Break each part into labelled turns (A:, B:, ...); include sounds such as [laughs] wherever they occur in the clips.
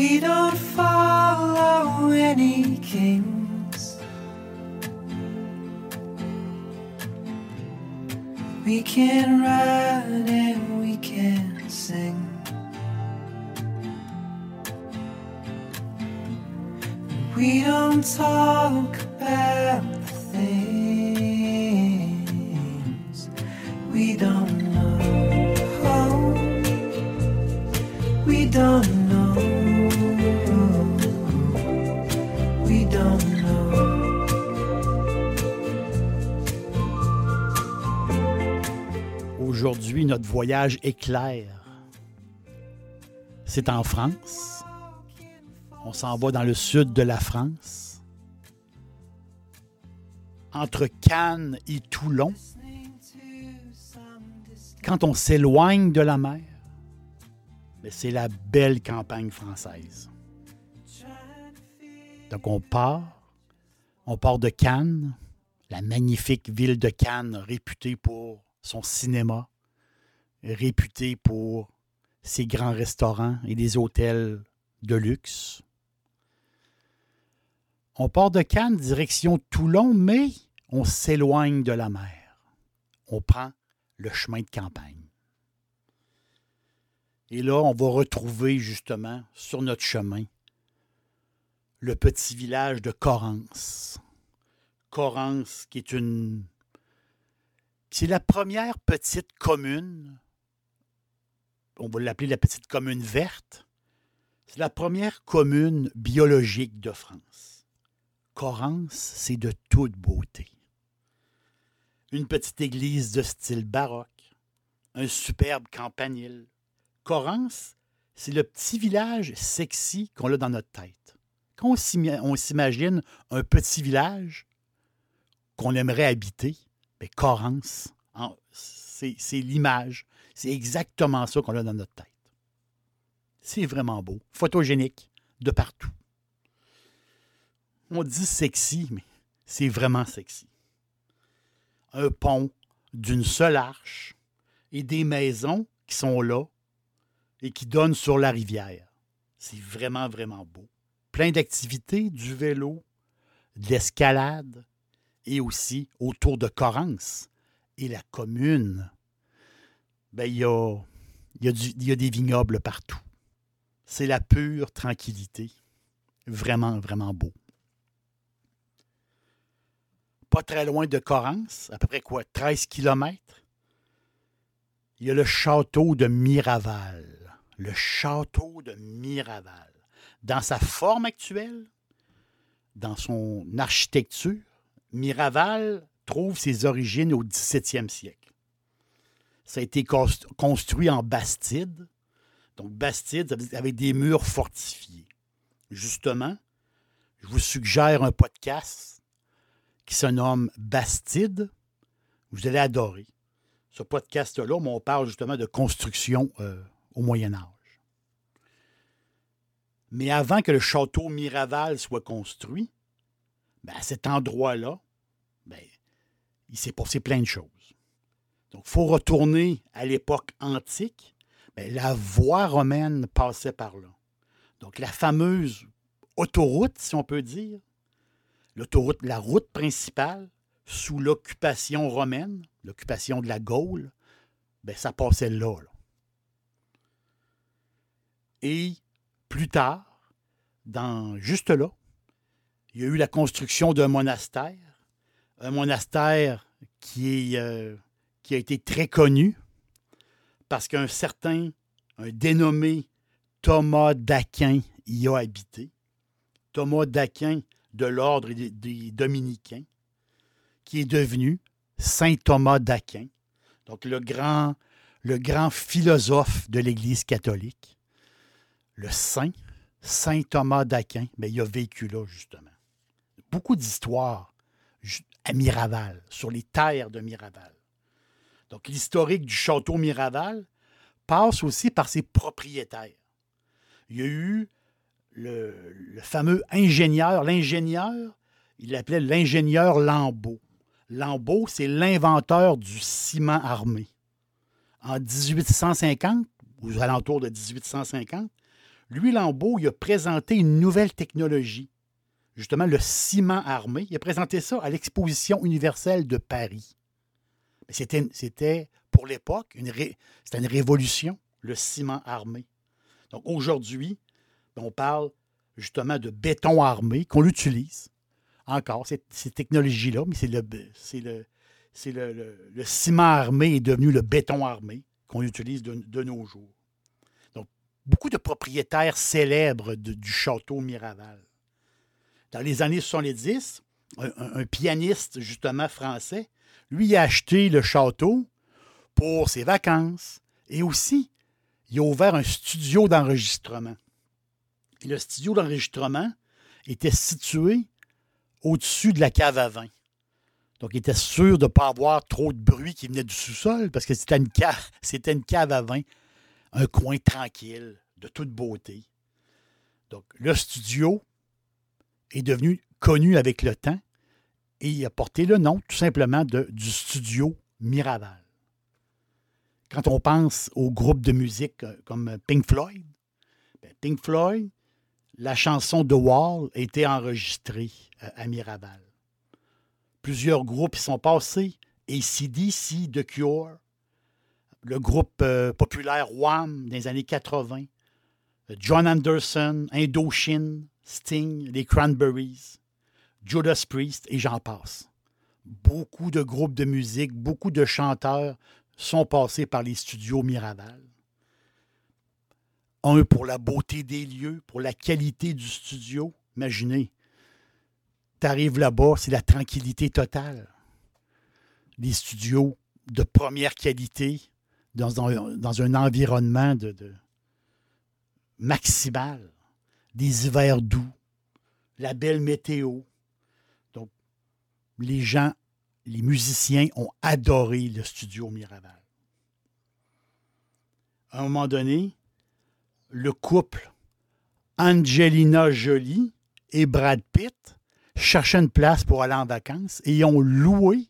A: We don't follow any kings. We can ride and we can sing. We don't talk about
B: Aujourd'hui, notre voyage éclair. C'est en France. On s'en va dans le sud de la France. Entre Cannes et Toulon. Quand on s'éloigne de la mer, c'est la belle campagne française. Donc on part, on part de Cannes, la magnifique ville de Cannes réputée pour son cinéma, réputée pour ses grands restaurants et des hôtels de luxe. On part de Cannes direction Toulon, mais on s'éloigne de la mer. On prend le chemin de campagne. Et là, on va retrouver justement sur notre chemin le petit village de Corrance. Corrance, qui est une. C'est la première petite commune. On va l'appeler la petite commune verte. C'est la première commune biologique de France. Corrance, c'est de toute beauté. Une petite église de style baroque, un superbe campanile, Corrance, c'est le petit village sexy qu'on a dans notre tête. Quand on s'imagine un petit village qu'on aimerait habiter, bien, Corrance, c'est l'image. C'est exactement ça qu'on a dans notre tête. C'est vraiment beau. Photogénique de partout. On dit sexy, mais c'est vraiment sexy. Un pont d'une seule arche et des maisons qui sont là et qui donne sur la rivière. C'est vraiment, vraiment beau. Plein d'activités, du vélo, de l'escalade et aussi autour de Corrance et la commune. Ben, il y a, des vignobles partout. C'est la pure tranquillité. Vraiment, vraiment beau. Pas très loin de Corrance, à peu près quoi, 13 kilomètres, il y a le château de Miraval le château de Miraval. Dans sa forme actuelle, dans son architecture, Miraval trouve ses origines au 17e siècle. Ça a été construit en bastide. Donc, bastide, avec des murs fortifiés. Justement, je vous suggère un podcast qui se nomme Bastide. Vous allez adorer. Ce podcast-là, on parle justement de construction euh, au Moyen Âge. Mais avant que le château Miraval soit construit, ben, à cet endroit-là, ben, il s'est passé plein de choses. Donc, il faut retourner à l'époque antique. Ben, la voie romaine passait par là. Donc, la fameuse autoroute, si on peut dire, l'autoroute, la route principale, sous l'occupation romaine, l'occupation de la Gaule, ben, ça passait là. là. Et plus tard, dans, juste là, il y a eu la construction d'un monastère, un monastère euh, qui a été très connu parce qu'un certain, un dénommé Thomas d'Aquin y a habité. Thomas d'Aquin de l'ordre des, Dominicains, qui est devenu Saint Thomas d'Aquin, donc le grand, philosophe de l'Église catholique. Le saint, Saint Thomas d'Aquin, il a vécu là, justement. Beaucoup d'histoires à Miraval, sur les terres de Miraval. Donc, l'historique du château Miraval passe aussi par ses propriétaires. Il y a eu le, fameux ingénieur, l'ingénieur, il l'appelait l'ingénieur Lambeau. Lambeau, c'est l'inventeur du ciment armé. En 1850, aux alentours de 1850, lui, Lambeau, il a présenté une nouvelle technologie, justement le ciment armé. Il a présenté ça à l'exposition universelle de Paris. C'était, pour l'époque, une, c'était une révolution, le ciment armé. Donc aujourd'hui, on parle justement de béton armé qu'on utilise encore, ces, technologies-là, mais c'est le, le, c'est le, le, ciment armé est devenu le béton armé qu'on utilise de, nos jours. Donc, beaucoup de propriétaires célèbres du château Miraval. Dans les années 70, un, pianiste, justement français, lui a acheté le château pour ses vacances et aussi, il a ouvert un studio d'enregistrement. Le studio d'enregistrement était situé au-dessus de la cave à vin. Donc, il était sûr de ne pas avoir trop de bruit qui venait du sous-sol parce que c'était une, cave, [laughs] c'était une cave à vin, un coin tranquille, de toute beauté. Donc, le studio est devenu connu avec le temps et il a porté le nom tout simplement de, du studio Miraval. Quand on pense aux groupes de musique euh, comme Pink Floyd, ben, Pink Floyd, la chanson The Wall a été enregistrée euh, à Miraval. Plusieurs groupes y sont passés. ACDC, The Cure, le groupe euh, populaire Wham des années 80, John Anderson, Indochine, Sting, les Cranberries, Judas Priest et j'en passe. Beaucoup de groupes de musique, beaucoup de chanteurs sont passés par les studios Miraval. Un pour la beauté des lieux, pour la qualité du studio. Imaginez, tu arrives là-bas, c'est la tranquillité totale. Des studios de première qualité dans un, dans un environnement de, de, maximal. Des hivers doux, la belle météo. Donc, les gens, les musiciens ont adoré le studio Miraval. À un moment donné, le couple Angelina Jolie et Brad Pitt cherchaient une place pour aller en vacances et ont loué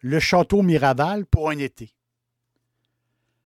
B: le château Miraval pour un été.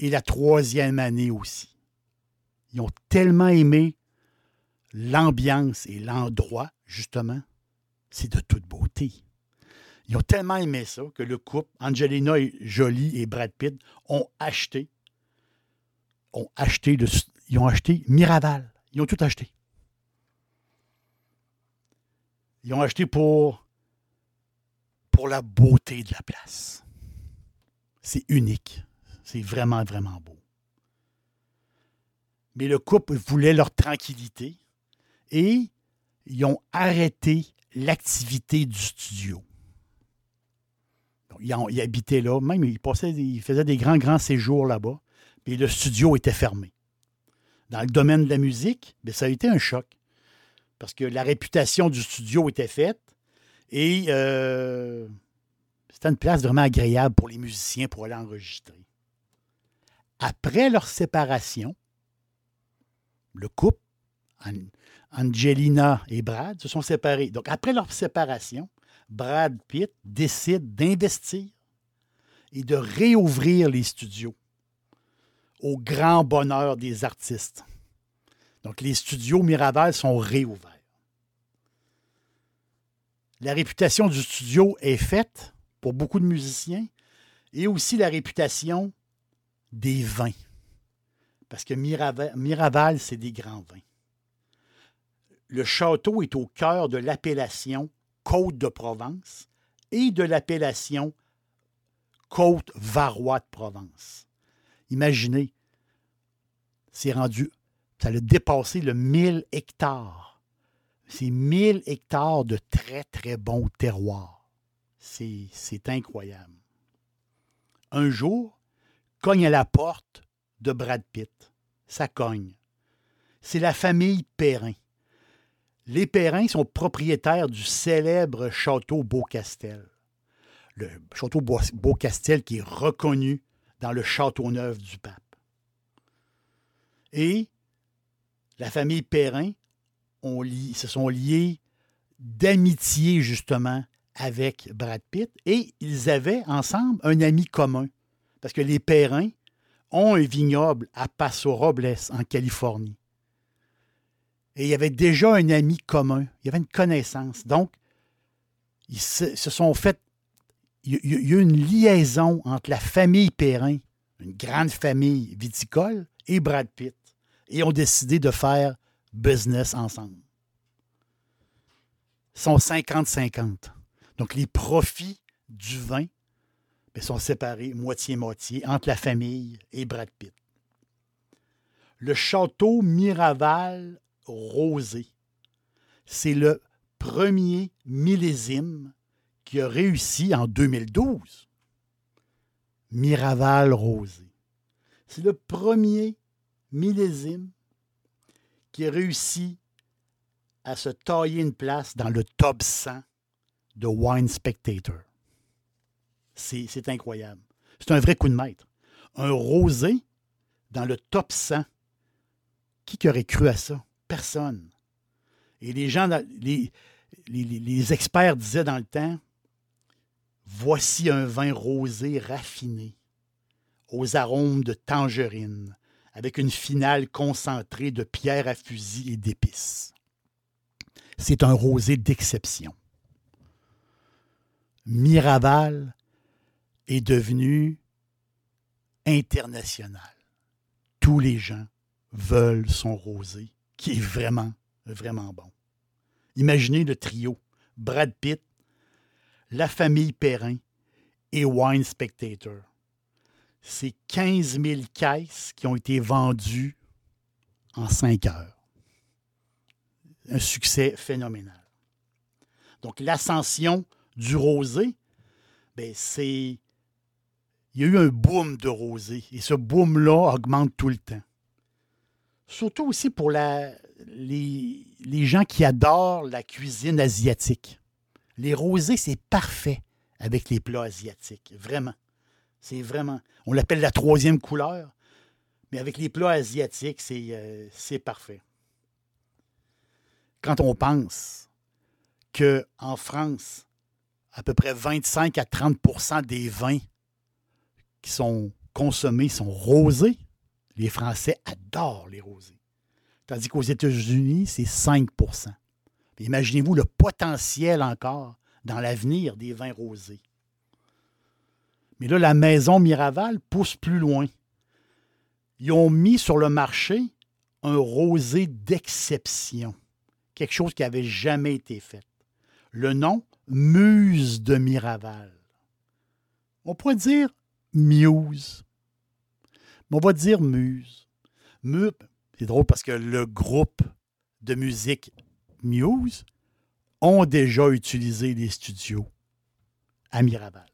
B: Et la troisième année aussi. Ils ont tellement aimé l'ambiance et l'endroit, justement. C'est de toute beauté. Ils ont tellement aimé ça que le couple, Angelina Jolie et Brad Pitt, ont acheté ont ils ont acheté Miraval. Ils ont tout acheté. Ils ont acheté pour, pour la beauté de la place. C'est unique. C'est vraiment, vraiment beau. Mais le couple voulait leur tranquillité et ils ont arrêté l'activité du studio. ils, habitaient là, même ils, passaient, ils faisaient des grands, grands séjours là-bas puis le studio était fermé. Dans le domaine de la musique, bien, ça a été un choc. Parce que la réputation du studio était faite et euh, c'était une place vraiment agréable pour les musiciens pour aller enregistrer. Après leur séparation, le couple, Angelina et Brad, se sont séparés. Donc, après leur séparation, Brad Pitt décide d'investir et de réouvrir les studios au grand bonheur des artistes. Donc, les studios Miraval sont réouverts. la réputation du studio est faite pour beaucoup de musiciens et aussi la réputation des vins. Parce que Miraval, c'est des grands vins. Le château est au cœur de l'appellation Côte de Provence et de l'appellation Côte Varois de Provence. Imaginez, c'est rendu, ça a dépassé le 1000 hectares. C'est 1000 hectares de très, très bons terroirs. C'est incroyable. Un jour, cogne à la porte de Brad Pitt. Ça cogne. C'est la famille Perrin. Les Perrins sont propriétaires du célèbre château Beaucastel. Le château Beaucastel qui est reconnu dans le château neuf du pape. Et la famille Perrin se sont liés d'amitié justement avec Brad Pitt et ils avaient ensemble un ami commun. Parce que les Perrins ont un vignoble à Paso Robles en Californie. Et il y avait déjà un ami commun, il y avait une connaissance. Donc, ils se, sont fait. Il y, a eu une liaison entre la famille Perrin, une grande famille viticole, et Brad Pitt. Et ont décidé de faire business ensemble. Ils sont 50-50. Donc, les profits du vin ben, sont séparés moitié-moitié entre la famille et Brad Pitt. Le château Miraval rosé. C'est le premier millésime qui a réussi en 2012. Miraval rosé. C'est le premier millésime qui a réussi à se tailler une place dans le top 100 de Wine Spectator. C'est incroyable. C'est un vrai coup de maître. Un rosé dans le top 100. Qui aurait cru à ça? Personne. Et les gens, les, experts disaient dans le temps, voici un vin rosé raffiné, aux arômes de tangerine, avec une finale concentrée de pierre à fusil et d'épices. C'est un rosé d'exception. Miraval est devenu international. Tous les gens veulent son rosé qui est vraiment, vraiment bon. Imaginez le trio Brad Pitt, la famille Perrin et Wine Spectator. C'est 15 000 caisses qui ont été vendues en 5 heures. Un succès phénoménal. Donc, l'ascension du rosé, ben, c'est. Il y a eu un boom de rosé et ce boom-là augmente tout le temps surtout aussi pour la, les, gens qui adorent la cuisine asiatique. Les rosés, c'est parfait avec les plats asiatiques, vraiment. C'est vraiment. On l'appelle la troisième couleur, mais avec les plats asiatiques, c'est euh, parfait. Quand on pense qu'en France, à peu près 25 à 30% des vins qui sont consommés sont rosés, les Français adorent les rosés. Tandis qu'aux États-Unis, c'est 5% Imaginez-vous le potentiel encore dans l'avenir des vins rosés. Mais là, la maison Miraval pousse plus loin. Ils ont mis sur le marché un rosé d'exception, quelque chose qui n'avait jamais été fait. Le nom Muse de Miraval. On pourrait dire Muse on va dire Muse. c'est drôle parce que le groupe de musique Muse ont déjà utilisé les studios à Miraval.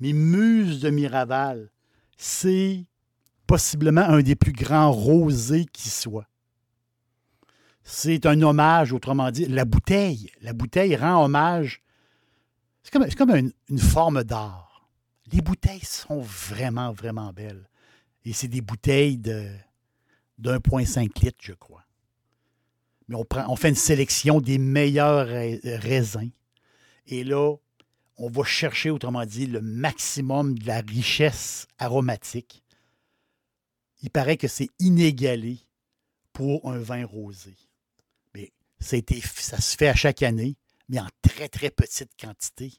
B: Mais Muse de Miraval, c'est possiblement un des plus grands rosés qui soit. C'est un hommage, autrement dit, la bouteille. La bouteille rend hommage. C'est comme, une forme d'art. Les bouteilles sont vraiment, vraiment belles. Et c'est des bouteilles de, 1,5 litres, je crois. Mais on, prend, on fait une sélection des meilleurs raisins. Et là, on va chercher, autrement dit, le maximum de la richesse aromatique. Il paraît que c'est inégalé pour un vin rosé. Mais ça se fait à chaque année. mais en très, très petite quantité.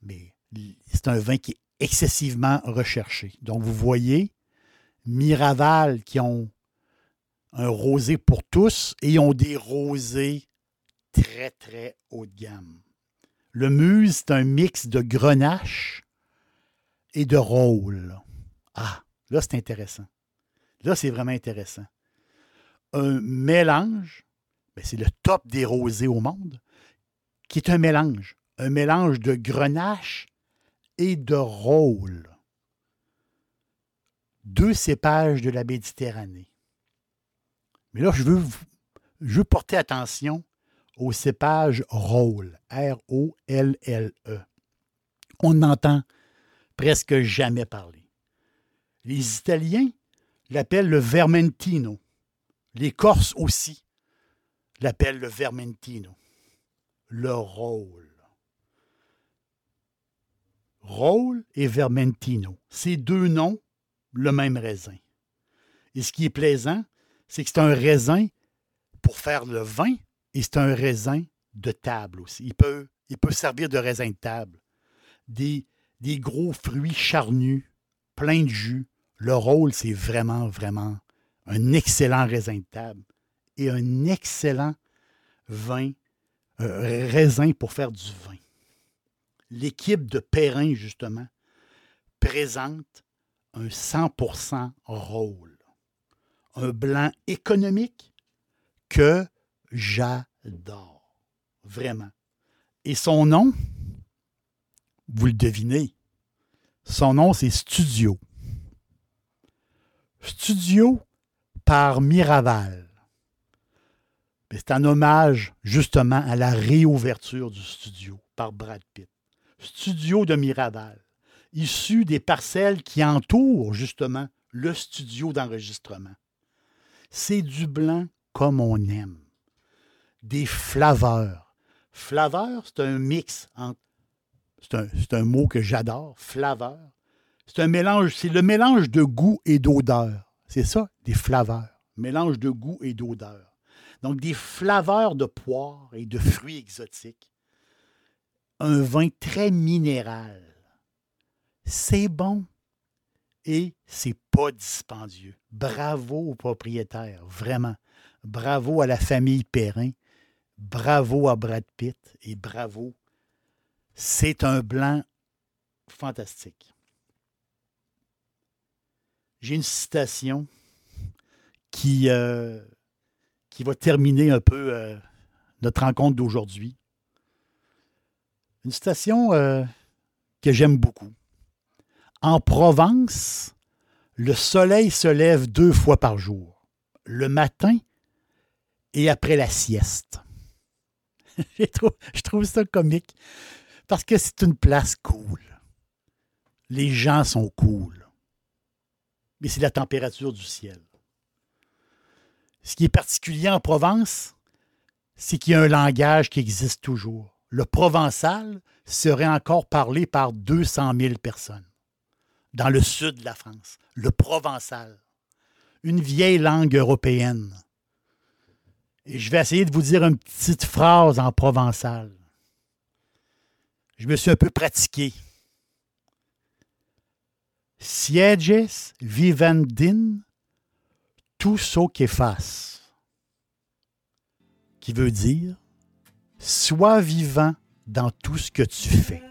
B: Mais c'est un vin qui est excessivement recherché. Donc, vous voyez, Miraval qui ont un rosé pour tous et ont des rosés très, très haut de gamme. Le Muse, c'est un mix de grenache et de rôle. Ah, là, c'est intéressant. Là, c'est vraiment intéressant. Un mélange, ben, c'est le top des rosés au monde, qui est un mélange. Un mélange de grenache de rôle. Deux cépages de la Méditerranée. Mais là, je veux, je veux porter attention au cépage rôle. R-O-L-L-E. On n'entend presque jamais parler. Les Italiens l'appellent le Vermentino. Les Corses aussi l'appellent le Vermentino. Le rôle. Rôle et Vermentino. Ces deux noms, le même raisin. Et ce qui est plaisant, c'est que c'est un raisin pour faire le vin et c'est un raisin de table aussi. Il peut, il peut servir de raisin de table. Des, gros fruits charnus, pleins de jus. Le rôle, c'est vraiment, vraiment un excellent raisin de table et un excellent vin, euh, raisin pour faire du vin. L'équipe de Perrin, justement, présente un 100% rôle. Un blanc économique que j'adore. Vraiment. Et son nom, vous le devinez, son nom, c'est Studio. Studio par Miraval. C'est un hommage justement à la réouverture du studio par Brad Pitt. Studio de Miraval, issu des parcelles qui entourent justement le studio d'enregistrement. C'est du blanc comme on aime des flaveurs. Flaveur, c'est un mix entre. C'est un, mot que j'adore, flaveur. C'est un mélange, c'est le mélange de goût et d'odeur. C'est ça, des flaveurs. Mélange de goût et d'odeur. Donc, des flaveurs de poire et de fruits exotiques. Un vin très minéral. C'est bon et c'est pas dispendieux. Bravo aux propriétaires, vraiment. Bravo à la famille Perrin Bravo à Brad Pitt et bravo. C'est un blanc fantastique. J'ai une citation qui, euh, va terminer un peu euh, notre rencontre d'aujourd'hui. Une citation euh, que j'aime beaucoup. En Provence, le soleil se lève deux fois par jour, le matin et après la sieste. [laughs] je, trouve, ça comique parce que c'est une place cool. Les gens sont cool. Mais c'est la température du ciel. Ce qui est particulier en Provence, c'est qu'il y a un langage qui existe toujours. Le provençal serait encore parlé par 200 000 personnes dans le sud de la France. Le provençal. Une vieille langue européenne et je vais essayer de vous dire une petite phrase en provençal. Je me suis un peu pratiqué. Sieges vivendin tout ce qui fasse. Qui veut dire Sois vivant dans tout ce que tu fais.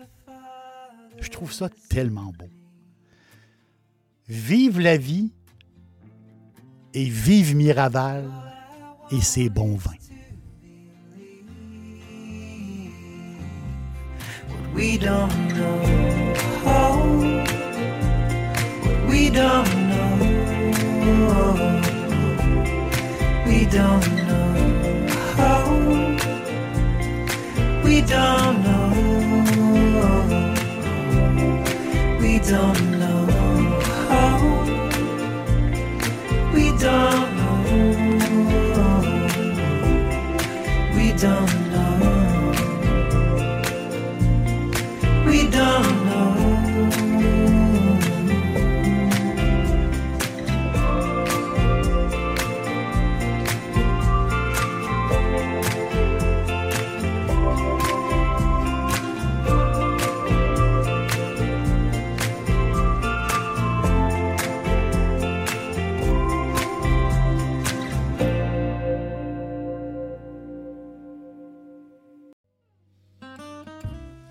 B: Je trouve ça tellement beau. Vive la vie et vive Miraval et ses bons vins.